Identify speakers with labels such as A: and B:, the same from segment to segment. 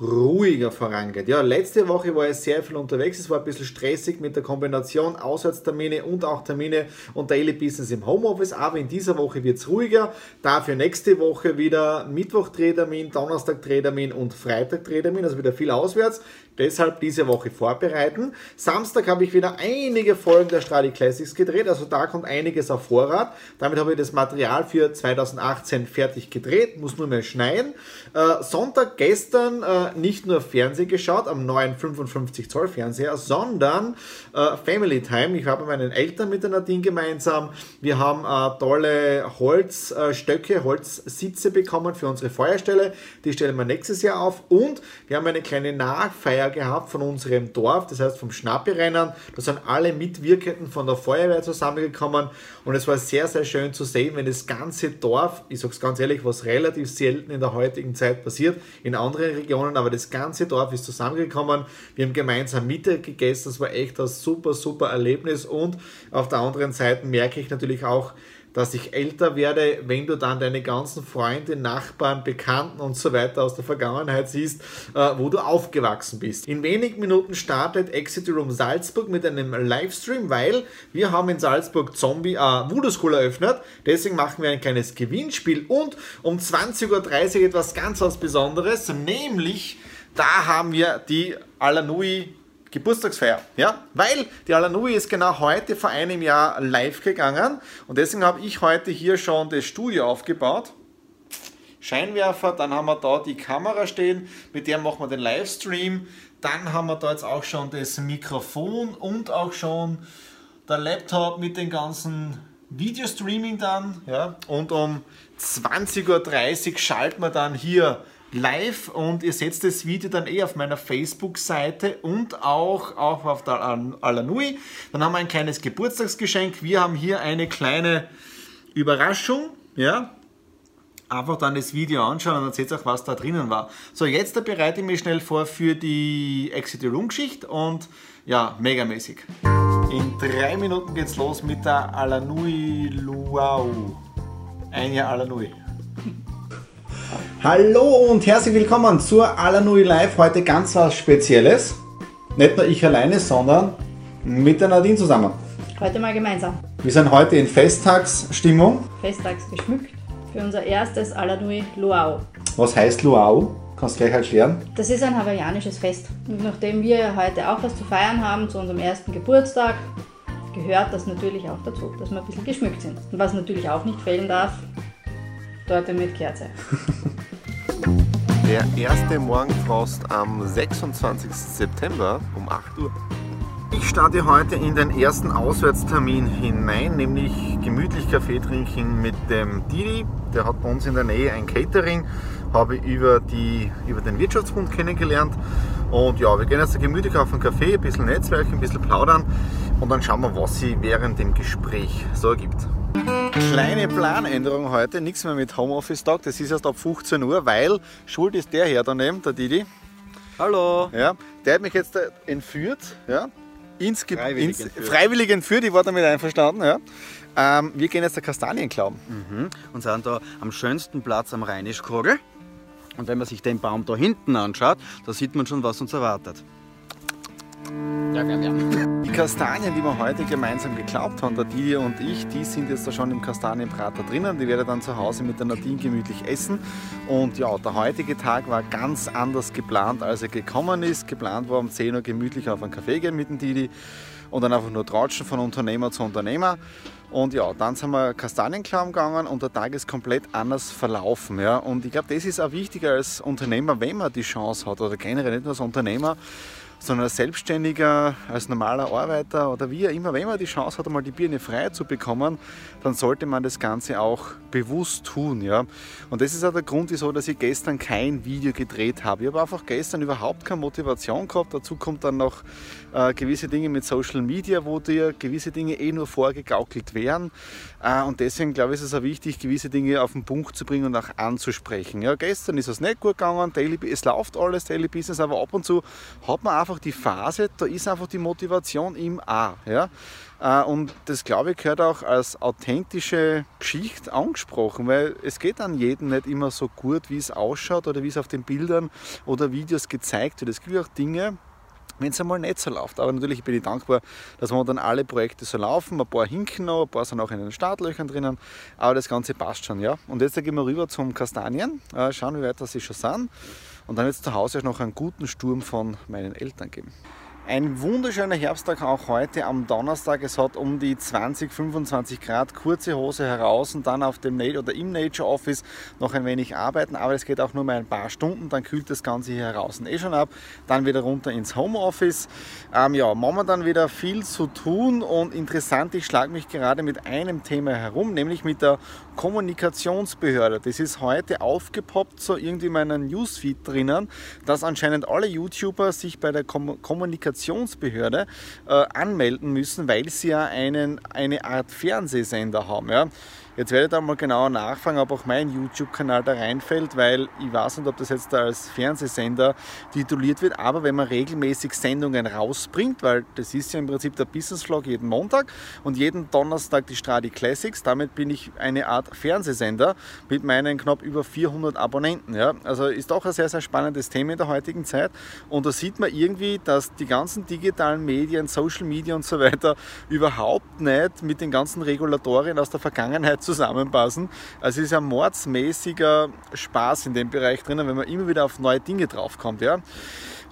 A: ruhiger vorangeht. Ja, letzte Woche war ich sehr viel unterwegs. Es war ein bisschen stressig mit der Kombination Auswärtstermine und auch Termine und Daily Business im Homeoffice. Aber in dieser Woche wird es ruhiger. Dafür nächste Woche wieder Mittwoch Drehtermin, Donnerstag Drehtermin und Freitag Drehtermin. Also wieder viel auswärts. Deshalb diese Woche vorbereiten. Samstag habe ich wieder einige Folgen der Stradi Classics gedreht. Also da kommt einiges auf Vorrat. Damit habe ich das Material für 2018 fertig gedreht. Muss nur mehr schneiden. Äh, Sonntag gestern äh, nicht nur Fernsehen geschaut am neuen 55 Zoll Fernseher, sondern äh, Family Time. Ich habe mit meinen Eltern mit der Nadine gemeinsam. Wir haben äh, tolle Holzstöcke, Holzsitze bekommen für unsere Feuerstelle. Die stellen wir nächstes Jahr auf. Und wir haben eine kleine Nachfeier gehabt von unserem Dorf, das heißt vom Schnappirennen. Da sind alle Mitwirkenden von der Feuerwehr zusammengekommen. Und es war sehr, sehr schön zu sehen, wenn das ganze Dorf, ich sage es ganz ehrlich, was relativ selten in der heutigen Zeit passiert, in anderen Regionen, aber das ganze Dorf ist zusammengekommen. Wir haben gemeinsam Mittag gegessen. Das war echt ein super, super Erlebnis. Und auf der anderen Seite merke ich natürlich auch, dass ich älter werde, wenn du dann deine ganzen Freunde, Nachbarn, Bekannten und so weiter aus der Vergangenheit siehst, äh, wo du aufgewachsen bist. In wenigen Minuten startet Exit Room Salzburg mit einem Livestream, weil wir haben in Salzburg Zombie, äh, Voodoo School eröffnet. Deswegen machen wir ein kleines Gewinnspiel und um 20.30 Uhr etwas ganz was Besonderes, nämlich da haben wir die Alanui Geburtstagsfeier. Ja? Weil die Alanui ist genau heute vor einem Jahr live gegangen und deswegen habe ich heute hier schon das Studio aufgebaut. Scheinwerfer, dann haben wir da die Kamera stehen, mit der machen wir den Livestream. Dann haben wir da jetzt auch schon das Mikrofon und auch schon der Laptop mit dem ganzen Videostreaming dann. Ja? Und um 20.30 Uhr schalten wir dann hier live und ihr seht das Video dann eh auf meiner Facebook-Seite und auch, auch auf der Alanui. Dann haben wir ein kleines Geburtstagsgeschenk. Wir haben hier eine kleine Überraschung. Ja, einfach dann das Video anschauen und dann seht ihr auch, was da drinnen war. So, jetzt bereite ich mich schnell vor für die Exit Room Geschichte und ja, megamäßig. In drei Minuten geht's los mit der Alanui Luau. Ein Jahr Alanui. Hallo und herzlich willkommen zur Alanui Live. Heute ganz was Spezielles. Nicht nur ich alleine, sondern mit der Nadine zusammen.
B: Heute mal gemeinsam.
A: Wir sind heute in Festtagsstimmung.
B: Festtags geschmückt für unser erstes Alanui Luau.
A: Was heißt Luau? Kannst du gleich halt erklären?
B: Das ist ein hawaiianisches Fest. Und nachdem wir heute auch was zu feiern haben, zu unserem ersten Geburtstag, gehört das natürlich auch dazu, dass wir ein bisschen geschmückt sind. Und was natürlich auch nicht fehlen darf, Torte mit Kerze.
A: Der erste Morgenfrost am 26. September um 8 Uhr. Ich starte heute in den ersten Auswärtstermin hinein, nämlich gemütlich Kaffee trinken mit dem Didi. Der hat bei uns in der Nähe ein Catering, habe über, die, über den Wirtschaftsbund kennengelernt. Und ja, wir gehen jetzt gemütlich auf einen Kaffee, ein bisschen Netzwerken, ein bisschen plaudern und dann schauen wir, was sie während dem Gespräch so ergibt. Kleine Planänderung heute, nichts mehr mit Homeoffice-Tag, das ist erst ab 15 Uhr, weil schuld ist der Herr daneben, der Didi.
C: Hallo.
A: Ja, der hat mich jetzt entführt, ja, ins Ge
C: Freiwillig
A: ins,
C: entführt.
A: freiwillig entführt, ich war damit einverstanden. Ja. Ähm, wir gehen jetzt der Kastanien klauen.
C: Mhm. Und sind da am schönsten Platz am Rheinischkogel. Und wenn man sich den Baum da hinten anschaut, da sieht man schon, was uns erwartet. Ja, gern, gern.
A: Die Kastanien, die wir heute gemeinsam geglaubt haben, der Didi und ich, die sind jetzt da schon im Kastanienbrater drinnen. Die werde ich dann zu Hause mit der Nadine gemütlich essen. Und ja, der heutige Tag war ganz anders geplant, als er gekommen ist. Geplant war um 10 Uhr gemütlich auf einen Kaffee gehen mit dem Didi und dann einfach nur tratschen von Unternehmer zu Unternehmer. Und ja, dann sind wir Kastanienklauen gegangen und der Tag ist komplett anders verlaufen. Ja. Und ich glaube, das ist auch wichtiger als Unternehmer, wenn man die Chance hat oder generell nicht nur als Unternehmer, sondern als Selbstständiger, als normaler Arbeiter oder wie immer, wenn man die Chance hat, einmal die Birne frei zu bekommen, dann sollte man das Ganze auch bewusst tun. Ja? Und das ist auch der Grund, wieso dass ich gestern kein Video gedreht habe. Ich habe einfach gestern überhaupt keine Motivation gehabt. Dazu kommt dann noch äh, gewisse Dinge mit Social Media, wo dir gewisse Dinge eh nur vorgegaukelt werden. Äh, und deswegen glaube ich, ist es auch wichtig, gewisse Dinge auf den Punkt zu bringen und auch anzusprechen. Ja, gestern ist es nicht gut gegangen, Daily, es läuft alles, Daily Business, aber ab und zu hat man einfach die Phase, da ist einfach die Motivation im A. Ja? Äh, und das, glaube ich, gehört auch als authentische Geschichte angesprochen, weil es geht an jedem nicht immer so gut, wie es ausschaut oder wie es auf den Bildern oder Videos gezeigt wird. Es gibt auch Dinge, wenn es einmal nicht so läuft. Aber natürlich bin ich dankbar, dass dann alle Projekte so laufen. Ein paar hinken noch, ein paar sind auch in den Startlöchern drinnen. Aber das Ganze passt schon, ja. Und jetzt gehen wir rüber zum Kastanien, äh, schauen, wie weit das sie schon sind. Und dann wird es zu Hause noch einen guten Sturm von meinen Eltern geben. Ein wunderschöner Herbsttag auch heute am Donnerstag. Es hat um die 20, 25 Grad, kurze Hose heraus und dann auf dem oder im Nature Office noch ein wenig arbeiten. Aber es geht auch nur mal ein paar Stunden, dann kühlt das Ganze hier heraus eh schon ab. Dann wieder runter ins Homeoffice. Ähm, ja, momentan wieder viel zu tun und interessant, ich schlage mich gerade mit einem Thema herum, nämlich mit der Kommunikationsbehörde. Das ist heute aufgepoppt, so irgendwie in meinem Newsfeed drinnen, dass anscheinend alle YouTuber sich bei der Kom Kommunikation Kommunikationsbehörde äh, anmelden müssen, weil sie ja einen, eine Art Fernsehsender haben. Ja. Jetzt werde ich da mal genauer nachfragen, ob auch mein YouTube-Kanal da reinfällt, weil ich weiß nicht, ob das jetzt da als Fernsehsender tituliert wird, aber wenn man regelmäßig Sendungen rausbringt, weil das ist ja im Prinzip der Business Vlog jeden Montag und jeden Donnerstag die Stradi Classics, damit bin ich eine Art Fernsehsender mit meinen knapp über 400 Abonnenten. Ja. Also ist doch ein sehr, sehr spannendes Thema in der heutigen Zeit und da sieht man irgendwie, dass die ganzen digitalen Medien, Social Media und so weiter überhaupt nicht mit den ganzen Regulatorien aus der Vergangenheit zusammenpassen. Also es ist ein mordsmäßiger Spaß in dem Bereich drinnen, wenn man immer wieder auf neue Dinge draufkommt. Ja.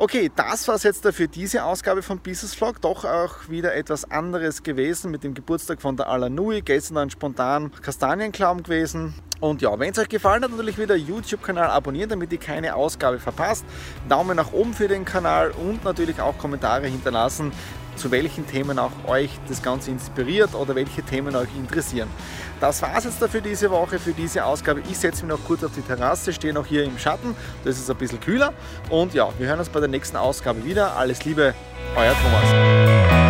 A: Okay, das war es jetzt für diese Ausgabe von Business Vlog. Doch auch wieder etwas anderes gewesen mit dem Geburtstag von der Alanui. Gestern dann spontan Kastanienklaum gewesen. Und ja, wenn es euch gefallen hat, natürlich wieder YouTube-Kanal abonnieren, damit ihr keine Ausgabe verpasst. Daumen nach oben für den Kanal und natürlich auch Kommentare hinterlassen, zu welchen Themen auch euch das Ganze inspiriert oder welche Themen euch interessieren. Das war es jetzt dafür diese Woche, für diese Ausgabe. Ich setze mich noch kurz auf die Terrasse, stehe noch hier im Schatten, das ist ein bisschen kühler. Und ja, wir hören uns bei der nächsten Ausgabe wieder. Alles Liebe, euer Thomas.